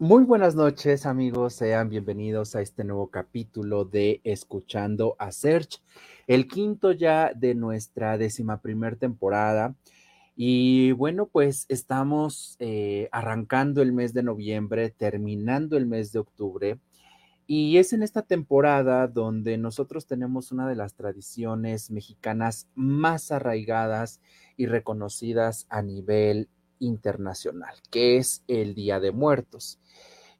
Muy buenas noches, amigos. Sean bienvenidos a este nuevo capítulo de Escuchando a Search, el quinto ya de nuestra décima temporada. Y bueno, pues estamos eh, arrancando el mes de noviembre, terminando el mes de octubre. Y es en esta temporada donde nosotros tenemos una de las tradiciones mexicanas más arraigadas y reconocidas a nivel internacional, que es el Día de Muertos.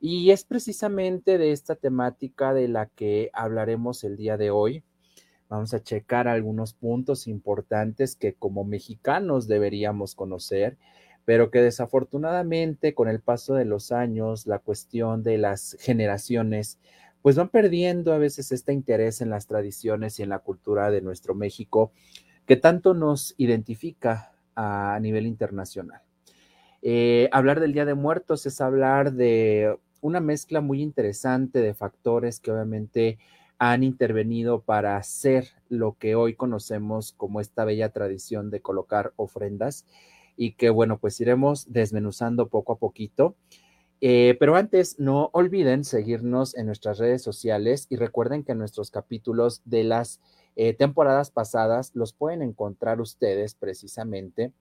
Y es precisamente de esta temática de la que hablaremos el día de hoy. Vamos a checar algunos puntos importantes que como mexicanos deberíamos conocer, pero que desafortunadamente con el paso de los años, la cuestión de las generaciones, pues van perdiendo a veces este interés en las tradiciones y en la cultura de nuestro México, que tanto nos identifica a nivel internacional. Eh, hablar del Día de Muertos es hablar de una mezcla muy interesante de factores que obviamente han intervenido para hacer lo que hoy conocemos como esta bella tradición de colocar ofrendas y que bueno, pues iremos desmenuzando poco a poquito. Eh, pero antes, no olviden seguirnos en nuestras redes sociales y recuerden que nuestros capítulos de las eh, temporadas pasadas los pueden encontrar ustedes precisamente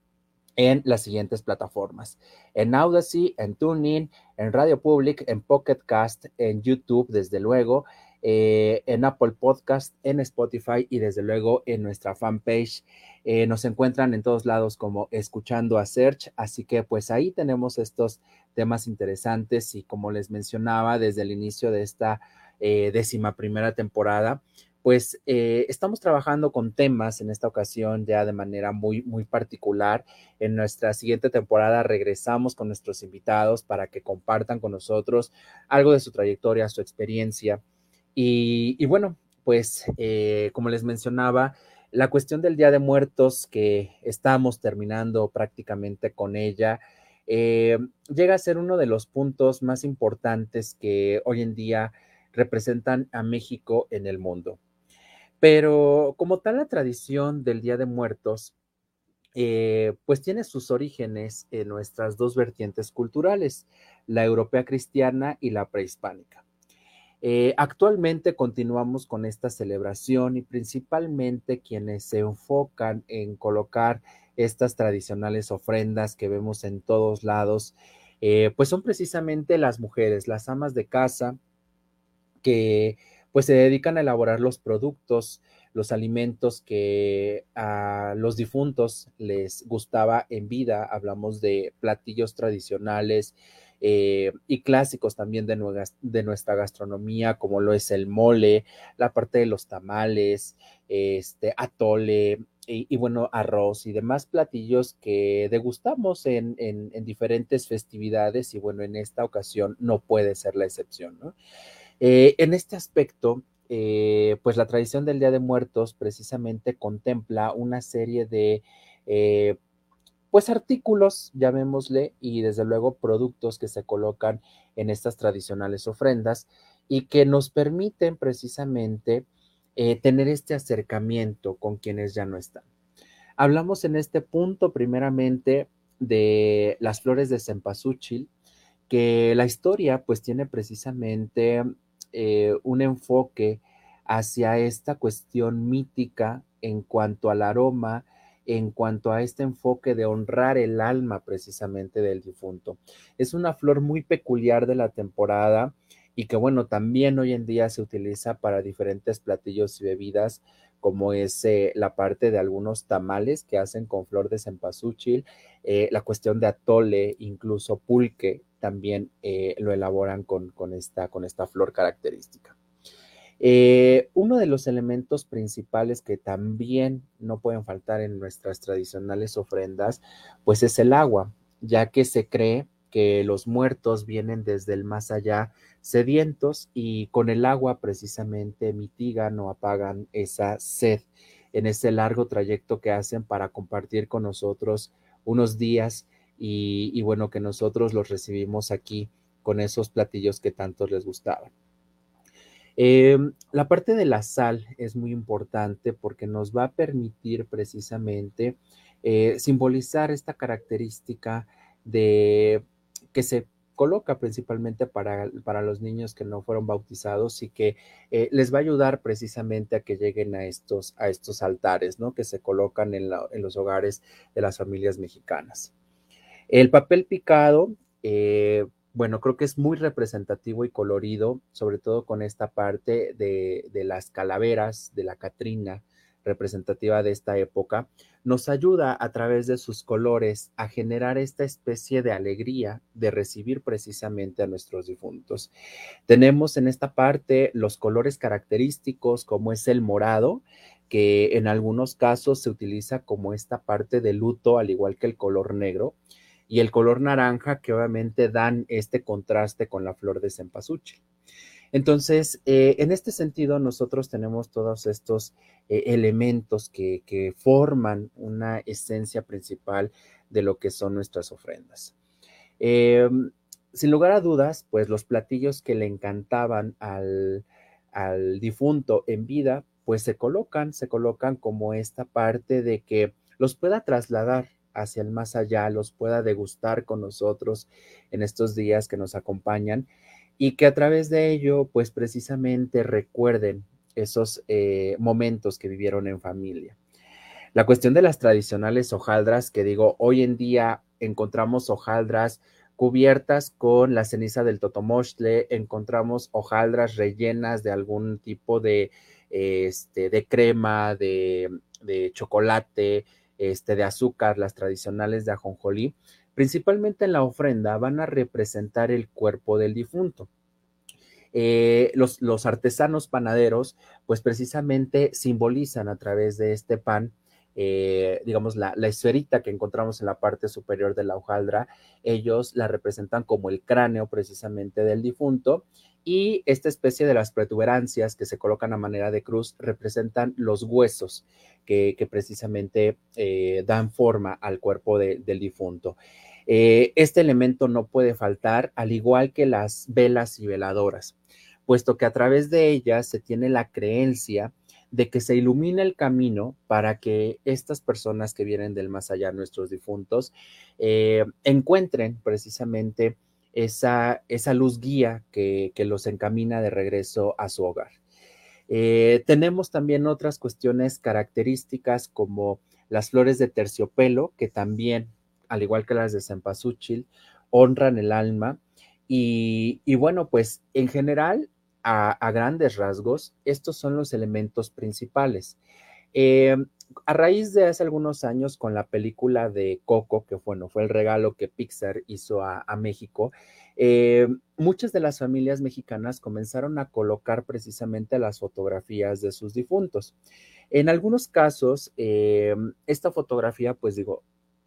en las siguientes plataformas. En Audacy, en TuneIn, en Radio Public, en Pocket Cast, en YouTube, desde luego, eh, en Apple Podcast, en Spotify y desde luego en nuestra fanpage. Eh, nos encuentran en todos lados como escuchando a Search, así que pues ahí tenemos estos temas interesantes y como les mencionaba desde el inicio de esta eh, décima primera temporada, pues eh, estamos trabajando con temas en esta ocasión ya de manera muy, muy particular. En nuestra siguiente temporada regresamos con nuestros invitados para que compartan con nosotros algo de su trayectoria, su experiencia. Y, bueno, pues eh, como les mencionaba, la cuestión del Día de Muertos, que estamos terminando prácticamente con ella, eh, llega a ser uno de los puntos más importantes que hoy en día representan a México en el mundo. Pero como tal, la tradición del Día de Muertos, eh, pues tiene sus orígenes en nuestras dos vertientes culturales, la europea cristiana y la prehispánica. Eh, actualmente continuamos con esta celebración y principalmente quienes se enfocan en colocar estas tradicionales ofrendas que vemos en todos lados, eh, pues son precisamente las mujeres, las amas de casa, que pues se dedican a elaborar los productos, los alimentos que a los difuntos les gustaba en vida. Hablamos de platillos tradicionales eh, y clásicos también de, nuestra gastronomía, como lo es el mole, la parte de los tamales, este atole. Y, bueno, arroz y demás platillos que degustamos en, en, en diferentes festividades y bueno, en esta ocasión no puede ser la excepción, ¿no? Eh, en este aspecto, eh, pues la tradición del Día de Muertos precisamente contempla una serie de, eh, pues artículos, llamémosle, y desde luego productos que se colocan en estas tradicionales ofrendas y que nos permiten precisamente tener este acercamiento con quienes ya no están. Hablamos en este punto primeramente de las flores de cempasúchil, que la historia pues tiene precisamente eh, un enfoque hacia esta cuestión mítica en cuanto al aroma, en cuanto a este enfoque de honrar el alma precisamente del difunto. Es una flor muy peculiar de la temporada y que bueno, también hoy en día se utiliza para diferentes platillos y bebidas, como es eh, la parte de algunos tamales que hacen con flor de cempasúchil, eh, la cuestión de atole, incluso pulque, también eh, lo elaboran con, esta, con esta flor característica. Eh, uno de los elementos principales que también no pueden faltar en nuestras tradicionales ofrendas, pues es el agua, ya que se cree que los muertos vienen desde el más allá sedientos y con el agua precisamente mitigan o apagan esa sed en ese largo trayecto que hacen para compartir con nosotros unos días y, bueno, que nosotros los recibimos aquí con esos platillos que tanto les gustaban. Em, la parte de la sal es muy importante porque nos va a permitir precisamente eh, simbolizar esta característica de que se coloca principalmente para, para, los niños que no fueron bautizados y que eh, les va a ayudar precisamente a que lleguen a estos, a estos altares, ¿no? Que se colocan en los hogares de las familias mexicanas. El papel picado, eh, bueno, creo que es muy representativo y colorido, sobre todo con esta parte de, de las calaveras, de la Catrina, representativa de esta época, nos ayuda a través de sus colores a generar esta especie de alegría de recibir precisamente a nuestros difuntos. Tenemos en esta parte los colores característicos como es el morado, que en algunos casos se utiliza como esta parte de luto, al igual que el color negro, y el color naranja, que obviamente dan este contraste con la flor de cempasúchil. Entonces, eh, en este sentido, nosotros tenemos todos estos eh, elementos que, forman una esencia principal de lo que son nuestras ofrendas. Em, sin lugar a dudas, pues los platillos que le encantaban al, al difunto en vida, pues se colocan, se colocan como esta parte de que los pueda trasladar hacia el más allá, los pueda degustar con nosotros en estos días que nos acompañan y que a través de ello, pues precisamente recuerden esos eh, momentos que vivieron en familia. La cuestión de las tradicionales hojaldras, que digo, hoy en día encontramos hojaldras cubiertas con la ceniza del totomostle, encontramos hojaldras rellenas de algún tipo de, este, de crema, de, de chocolate, este, de azúcar, las tradicionales de ajonjolí principalmente en la ofrenda, van a representar el cuerpo del difunto. Eh, los, los, artesanos panaderos, pues precisamente simbolizan a través de este pan, eh, digamos, la, la, esferita que encontramos en la parte superior de la hojaldra, ellos la representan como el cráneo precisamente del difunto y esta especie de las protuberancias que se colocan a manera de cruz representan los huesos que, precisamente eh, dan forma al cuerpo del difunto. Eh, este elemento no puede faltar, al igual que las velas y veladoras, puesto que a través de ellas se tiene la creencia de que se ilumina el camino para que estas personas que vienen del más allá, nuestros difuntos, eh, encuentren precisamente esa, esa luz guía que, los encamina de regreso a su hogar. Eh, tenemos también otras cuestiones características como las flores de terciopelo, que también, al igual que las de cempasúchil, honran el alma. Y, bueno, pues en general, a, grandes rasgos, estos son los elementos principales. Eh, a raíz de hace algunos años con la película de Coco, que bueno, fue el regalo que Pixar hizo a, México, eh, muchas de las familias mexicanas comenzaron a colocar precisamente las fotografías de sus difuntos. En algunos casos, eh, esta fotografía, pues digo,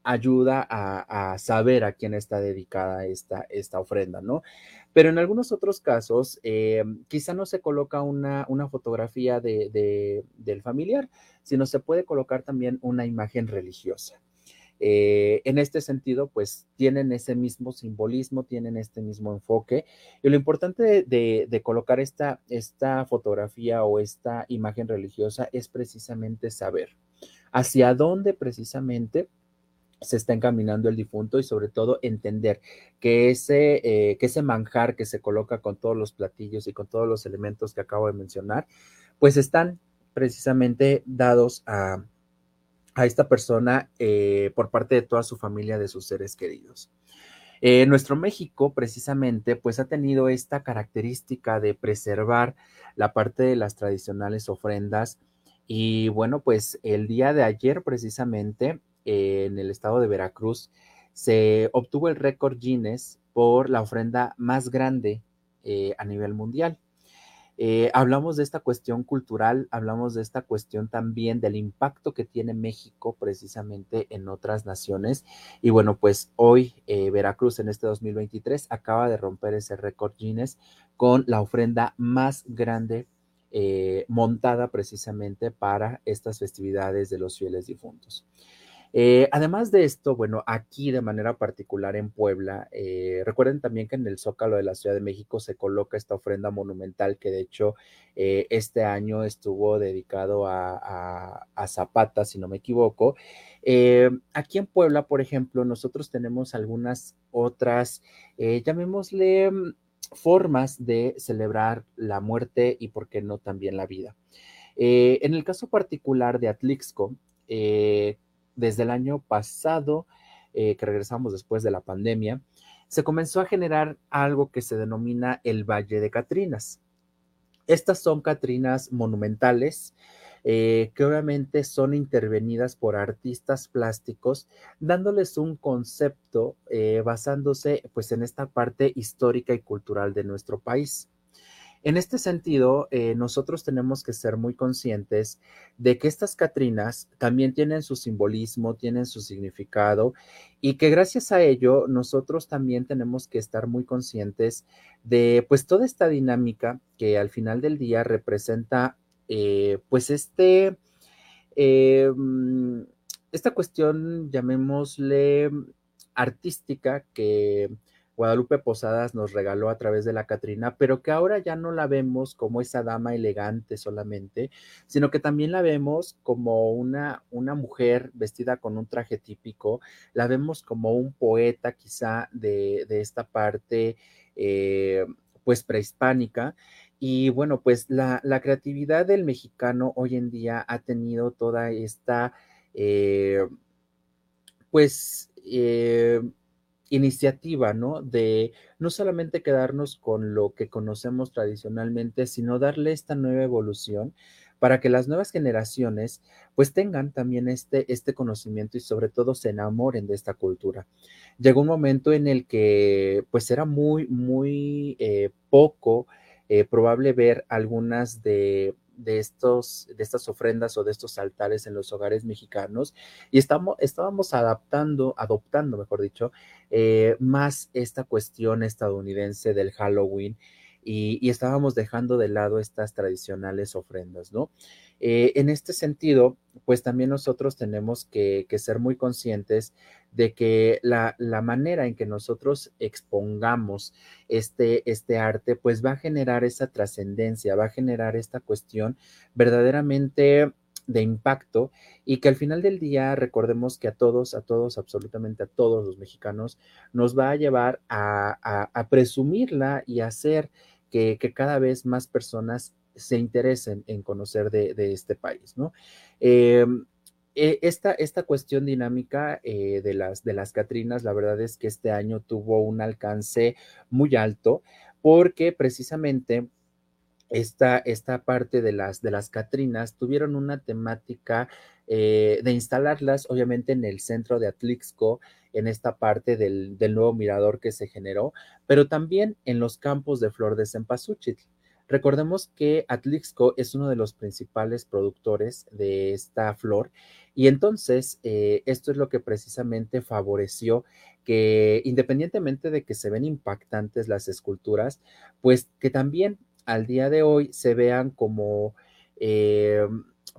ayuda a, saber a quién está dedicada esta, esta ofrenda, ¿no? Pero en algunos otros casos, eh, quizá no se coloca una, una fotografía de, del familiar, sino se puede colocar también una imagen religiosa. Eh, en este sentido, pues tienen ese mismo simbolismo, tienen este mismo enfoque. Y lo importante de, de, colocar esta, esta fotografía o esta imagen religiosa es precisamente saber hacia dónde precisamente se está encaminando el difunto y sobre todo entender que ese, eh, que ese manjar que se coloca con todos los platillos y con todos los elementos que acabo de mencionar, pues están precisamente dados a, esta persona eh, por parte de toda su familia, de sus seres queridos. Eh, nuestro México, precisamente, pues ha tenido esta característica de preservar la parte de las tradicionales ofrendas. Y bueno, pues el día de ayer, precisamente, en el estado de Veracruz, se obtuvo el récord Guinness por la ofrenda más grande eh, a nivel mundial. Eh, hablamos de esta cuestión cultural, hablamos de esta cuestión también del impacto que tiene México precisamente en otras naciones. Y bueno, pues hoy eh, Veracruz en este 2023 acaba de romper ese récord Guinness con la ofrenda más grande montada precisamente para estas festividades de los fieles difuntos. Eh, además de esto, bueno, aquí de manera particular en Puebla, eh, recuerden también que en el Zócalo de la Ciudad de México se coloca esta ofrenda monumental que de hecho eh, este año estuvo dedicado a, a, Zapata, si no me equivoco. aquí en Puebla, por ejemplo, nosotros tenemos algunas otras, llamémosle mm, formas de celebrar la muerte y, por qué no, también la vida. en el caso particular de Atlixco, eh, desde el año pasado, eh, que regresamos después de la pandemia, se comenzó a generar algo que se denomina el Valle de Catrinas. Estas son Catrinas monumentales eh, que obviamente son intervenidas por artistas plásticos, dándoles un concepto eh, basándose pues en esta parte histórica y cultural de nuestro país. En este sentido, eh, nosotros tenemos que ser muy conscientes de que estas Catrinas también tienen su simbolismo, tienen su significado y que gracias a ello nosotros también tenemos que estar muy conscientes de pues toda esta dinámica que al final del día representa eh, pues este, mm, esta cuestión, llamémosle artística que Guadalupe Posadas nos regaló a través de la Catrina, pero que ahora ya no la vemos como esa dama elegante solamente, sino que también la vemos como una, una mujer vestida con un traje típico, la vemos como un poeta quizá de, esta parte eh, pues prehispánica. Y bueno, pues la, creatividad del mexicano hoy en día ha tenido toda esta, eh, pues, eh, iniciativa, ¿no? De no solamente quedarnos con lo que conocemos tradicionalmente, sino darle esta nueva evolución para que las nuevas generaciones pues tengan también este, este conocimiento y sobre todo se enamoren de esta cultura. Llegó un momento en el que pues era muy, muy eh, poco eh, probable ver algunas de de, estos, de estas ofrendas o de estos altares en los hogares mexicanos y estamos, estábamos adaptando, adoptando, mejor dicho, eh, más esta cuestión estadounidense del Halloween y, estábamos dejando de lado estas tradicionales ofrendas, ¿no? Eh, en este sentido, pues también nosotros tenemos que, ser muy conscientes de que la, manera en que nosotros expongamos este, este arte, pues va a generar esa trascendencia, va a generar esta cuestión verdaderamente de impacto y que al final del día recordemos que a todos, a todos, absolutamente a todos los mexicanos nos va a llevar a, a presumirla y a hacer que, cada vez más personas se interesen en conocer de, este país, ¿no? Em, e, esta, esta, cuestión dinámica eh, de, las, de las Catrinas, la verdad es que este año tuvo un alcance muy alto porque precisamente esta, esta parte de las, de las Catrinas tuvieron una temática eh, de instalarlas, obviamente, en el centro de Atlixco, en esta parte del, nuevo mirador que se generó, pero también en los campos de flor de cempasúchil. Recordemos que Atlixco es uno de los principales productores de esta flor y entonces eh, esto es lo que precisamente favoreció que independientemente de que se ven impactantes las esculturas, pues que también al día de hoy se vean como eh,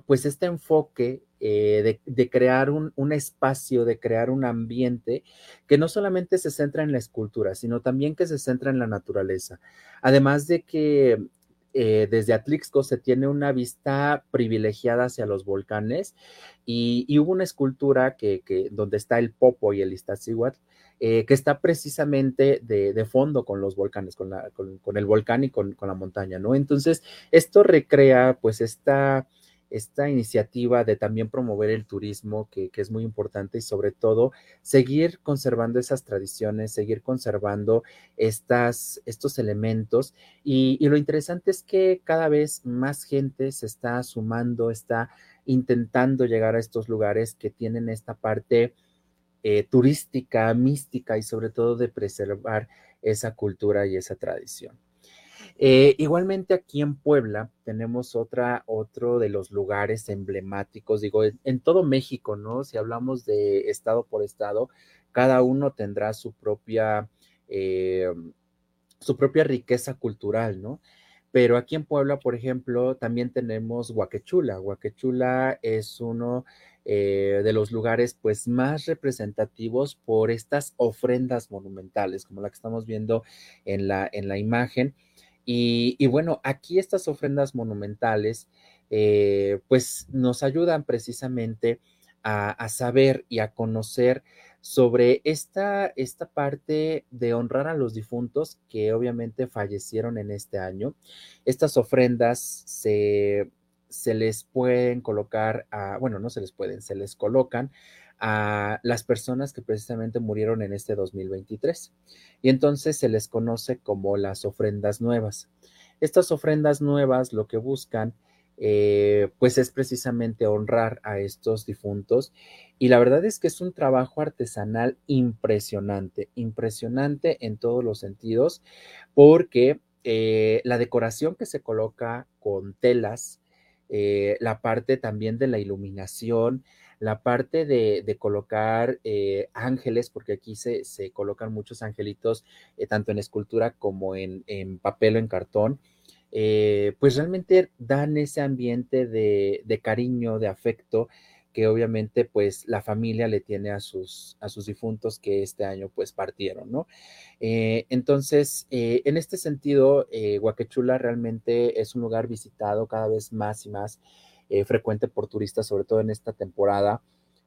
pues este enfoque eh, de, crear un, espacio, de crear un ambiente que no solamente se centra en la escultura, sino también que se centra en la naturaleza. Además de que eh, desde Atlixco se tiene una vista privilegiada hacia los volcanes y, hubo una escultura que, donde está el Popo y el Iztaccíhuatl, eh, que está precisamente de, fondo con los volcanes, con, el volcán y con, con, la montaña, ¿no? Entonces, esto recrea pues esta esta iniciativa de también promover el turismo, que, es muy importante, y sobre todo seguir conservando esas tradiciones, seguir conservando estas, estos elementos. Y, lo interesante es que cada vez más gente se está sumando, está intentando llegar a estos lugares que tienen esta parte eh, turística, mística y sobre todo de preservar esa cultura y esa tradición. Eh, igualmente aquí en Puebla tenemos otra, otro de los lugares emblemáticos, digo, en, todo México, ¿no? Si hablamos de estado por estado, cada uno tendrá su propia, eh, su propia riqueza cultural, ¿no? Pero aquí en Puebla, por ejemplo, también tenemos Huaquechula. Huaquechula es uno eh, de los lugares pues más representativos por estas ofrendas monumentales, como la que estamos viendo en la, en la imagen. Y, bueno, aquí estas ofrendas monumentales eh, pues nos ayudan precisamente a, saber y a conocer sobre esta, esta parte de honrar a los difuntos que obviamente fallecieron en este año. Estas ofrendas se, se les pueden colocar bueno, no se les pueden, se les colocan a las personas que precisamente murieron en este 2023. Y entonces se les conoce como las ofrendas nuevas. Estas ofrendas nuevas lo que buscan eh, pues es precisamente honrar a estos difuntos. Y la verdad es que es un trabajo artesanal impresionante, impresionante en todos los sentidos, porque eh, la decoración que se coloca con telas, eh, la parte también de la iluminación, la parte de, colocar ángeles, porque aquí se, colocan muchos angelitos, tanto en escultura como en, papel o en cartón eh, pues realmente dan ese ambiente de, cariño, de afecto que obviamente pues la familia le tiene a sus, a sus difuntos que este año pues partieron, ¿no? Eh, entonces, eh, en este sentido, Huaquechula realmente es un lugar visitado cada vez más y más frecuente por turistas, sobre todo en esta temporada,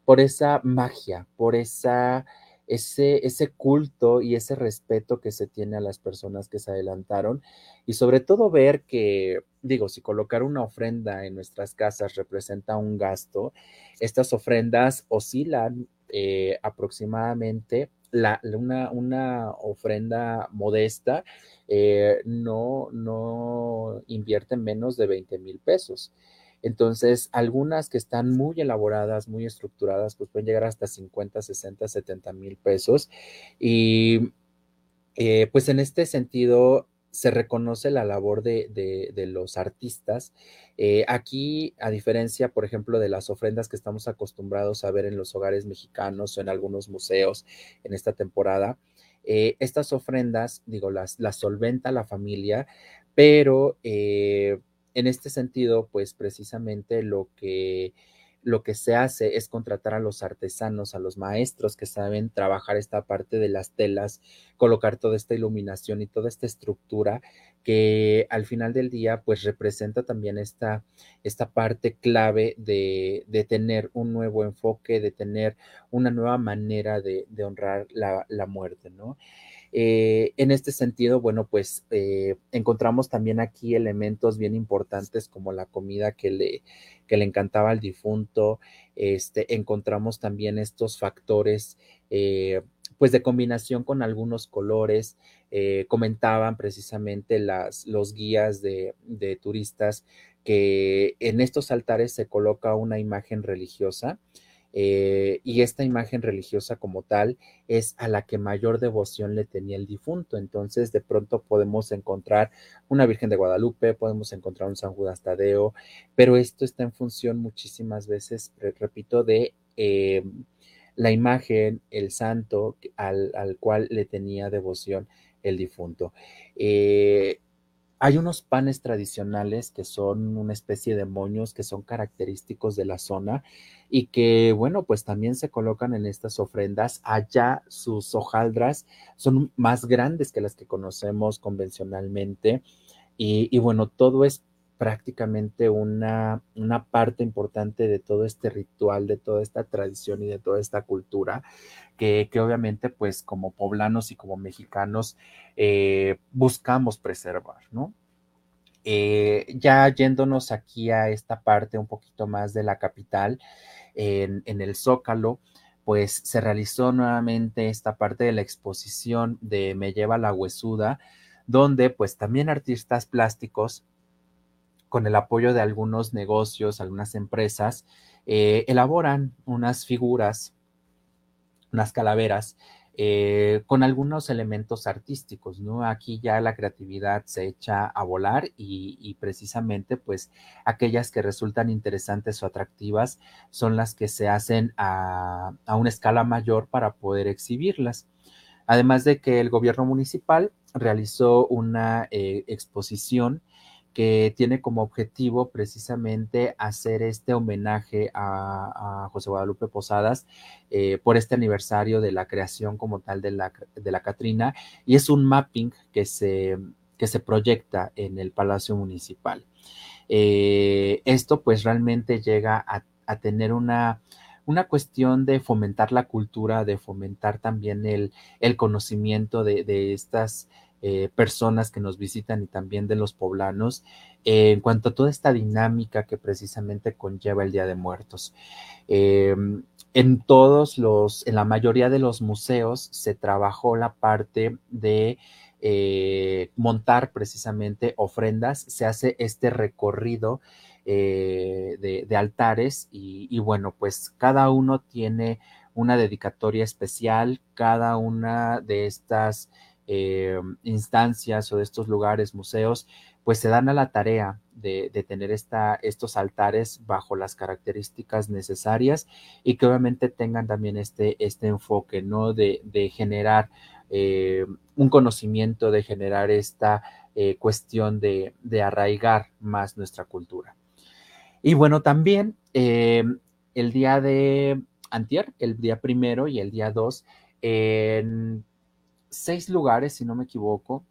por esa magia, por esa ese, ese culto y ese respeto que se tiene a las personas que se adelantaron y sobre todo ver que, digo, si colocar una ofrenda en nuestras casas representa un gasto, estas ofrendas oscilan eh, aproximadamente la, una, una, ofrenda modesta eh, no, no invierte menos de 20 mil pesos. Entonces, algunas que están muy elaboradas, muy estructuradas, pues pueden llegar hasta 50, 60, 70 mil pesos. Y eh, pues en este sentido, se reconoce la labor de, los artistas. Eh, aquí, a diferencia, por ejemplo, de las ofrendas que estamos acostumbrados a ver en los hogares mexicanos o en algunos museos en esta temporada, eh, estas ofrendas, digo, las, las solventa la familia, pero en este sentido, pues precisamente lo que, lo que se hace es contratar a los artesanos, a los maestros que saben trabajar esta parte de las telas, colocar toda esta iluminación y toda esta estructura que al final del día pues representa también esta, esta parte clave de, de, tener un nuevo enfoque, de tener una nueva manera de, honrar la, la muerte, ¿no? Eh, en este sentido, bueno, pues eh, encontramos también aquí elementos bien importantes como la comida que le, que le encantaba al difunto. Este, encontramos también estos factores, eh, pues de combinación con algunos colores. comentaban precisamente las, los guías de, de turistas que en estos altares se coloca una imagen religiosa eh, y esta imagen religiosa como tal es a la que mayor devoción le tenía el difunto. Entonces, de pronto podemos encontrar una Virgen de Guadalupe, podemos encontrar un San Judas Tadeo, pero esto está en función muchísimas veces, repito, de eh, la imagen, el santo al, al, cual le tenía devoción el difunto. Eh, hay unos panes tradicionales que son una especie de moños que son característicos de la zona y que, bueno, pues también se colocan en estas ofrendas. Allá sus hojaldras son más grandes que las que conocemos convencionalmente y, bueno, todo es prácticamente una, una, parte importante de todo este ritual, de toda esta tradición y de toda esta cultura, que, obviamente pues como poblanos y como mexicanos eh, buscamos preservar, ¿no? Eh, ya yéndonos aquí a esta parte un poquito más de la capital, en, en el Zócalo, pues se realizó nuevamente esta parte de la exposición de Me lleva la huesuda, donde pues también artistas plásticos con el apoyo de algunos negocios, algunas empresas, eh, elaboran unas figuras, unas calaveras, eh, con algunos elementos artísticos, ¿no? Aquí ya la creatividad se echa a volar y, precisamente pues aquellas que resultan interesantes o atractivas son las que se hacen a, una escala mayor para poder exhibirlas. Además de que el gobierno municipal realizó una eh, exposición que tiene como objetivo precisamente hacer este homenaje a, José Guadalupe Posadas eh, por este aniversario de la creación como tal de la, de la Catrina y es un mapping que se, que se proyecta en el Palacio Municipal. Eh, esto pues realmente llega a, tener una, una cuestión de fomentar la cultura, de fomentar también el, el conocimiento de, de estas eh, personas que nos visitan y también de los poblanos eh, en cuanto a toda esta dinámica que precisamente conlleva el Día de Muertos. Em, en todos los, en la mayoría de los museos se trabajó la parte de eh, montar precisamente ofrendas, se hace este recorrido de, altares y bueno, pues cada uno tiene una dedicatoria especial, cada una de estas eh, instancias o de estos lugares, museos, pues se dan a la tarea de, tener estos altares bajo las características necesarias y que obviamente tengan también este, este enfoque, ¿no? De, generar eh, un conocimiento, de generar esta eh, cuestión de, arraigar más nuestra cultura. Y bueno, también el día de antier, el día primero y el día dos, en seis lugares, si no me equivoco.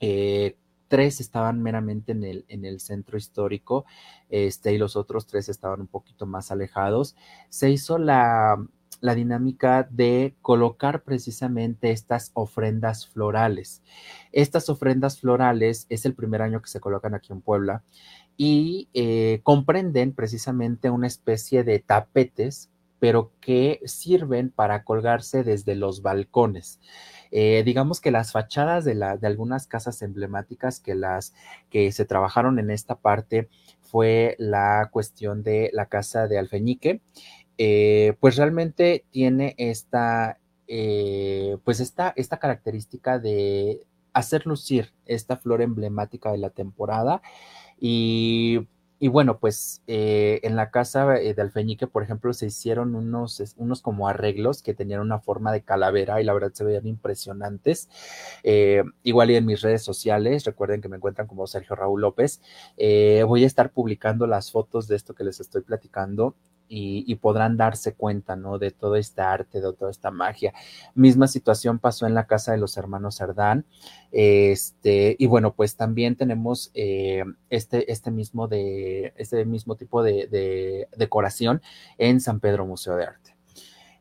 Eh, tres estaban meramente en el, en el centro histórico este, y los otros tres estaban un poquito más alejados. Se hizo la, la dinámica de colocar precisamente estas ofrendas florales. Estas ofrendas florales es el primer año que se colocan aquí en Puebla y eh, comprenden precisamente una especie de tapetes, pero que sirven para colgarse desde los balcones. Eh, digamos que las fachadas de, de algunas casas emblemáticas que las que se trabajaron en esta parte fue la cuestión de la casa de Alfeñique, eh, pues realmente tiene esta, eh, pues esta, esta característica de hacer lucir esta flor emblemática de la temporada y y bueno, pues eh, en la casa eh, de Alfeñique, por ejemplo, se hicieron unos, unos como arreglos que tenían una forma de calavera y la verdad se veían impresionantes. Eh, igual y en mis redes sociales, recuerden que me encuentran como Sergio Raúl López. voy a estar publicando las fotos de esto que les estoy platicando y, podrán darse cuenta, ¿no? De todo este arte, de toda esta magia. Misma situación pasó en la casa de los hermanos Cerdán. Este, y bueno, pues también tenemos eh, este, este, mismo de, este mismo tipo de, decoración en San Pedro Museo de Arte.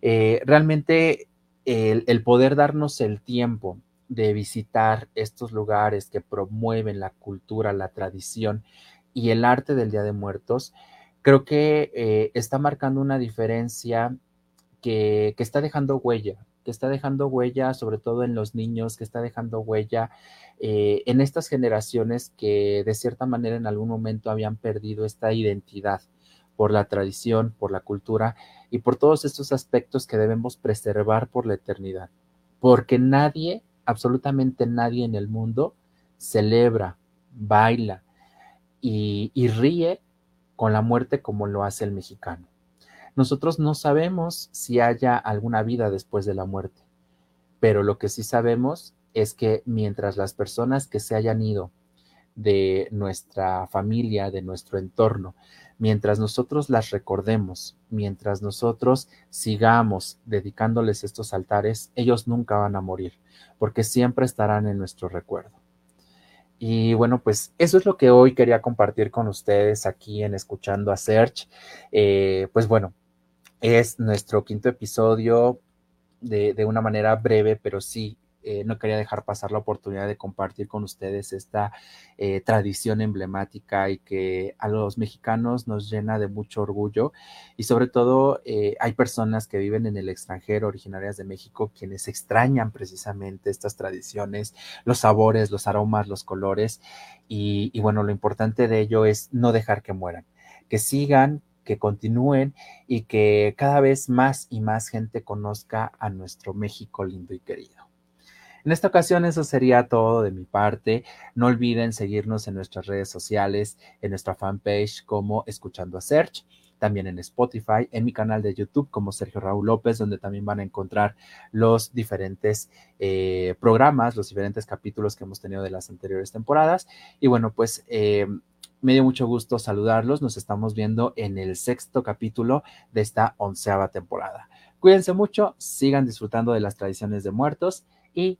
Eh, realmente el poder darnos el tiempo de visitar estos lugares que promueven la cultura, la tradición y el arte del Día de Muertos, creo que eh, está marcando una diferencia que, está dejando huella, que está dejando huella sobre todo en los niños, que está dejando huella eh, en estas generaciones que de cierta manera en algún momento habían perdido esta identidad por la tradición, por la cultura y por todos estos aspectos que debemos preservar por la eternidad. Porque nadie, absolutamente nadie en el mundo, celebra, baila y, y ríe con la muerte como lo hace el mexicano. Nosotros no sabemos si haya alguna vida después de la muerte, pero lo que sí sabemos es que mientras las personas que se hayan ido de nuestra familia, de nuestro entorno, mientras nosotros las recordemos, mientras nosotros sigamos dedicándoles estos altares, ellos nunca van a morir, porque siempre estarán en nuestro recuerdo. Y bueno, pues eso es lo que hoy quería compartir con ustedes aquí en Escuchando a Search. Eh, pues bueno, es nuestro quinto episodio de, de una manera breve, pero sí eh, no quería dejar pasar la oportunidad de compartir con ustedes esta eh, tradición emblemática y que a los mexicanos nos llena de mucho orgullo y sobre todo eh, hay personas que viven en el extranjero, originarias de México, quienes extrañan precisamente estas tradiciones, los sabores, los aromas, los colores y, y bueno, lo importante de ello es no dejar que mueran, que sigan, que continúen y que cada vez más y más gente conozca a nuestro México lindo y querido. En esta ocasión eso sería todo de mi parte. No olviden seguirnos en nuestras redes sociales, en nuestra fanpage como Escuchando a Search. también en Spotify, en mi canal de YouTube como Sergio Raúl López, donde también van a encontrar los diferentes eh, programas, los diferentes capítulos que hemos tenido de las anteriores temporadas. Y bueno, pues eh, me dio mucho gusto saludarlos. Nos estamos viendo en el sexto capítulo de esta onceava temporada. Cuídense mucho, sigan disfrutando de las tradiciones de muertos y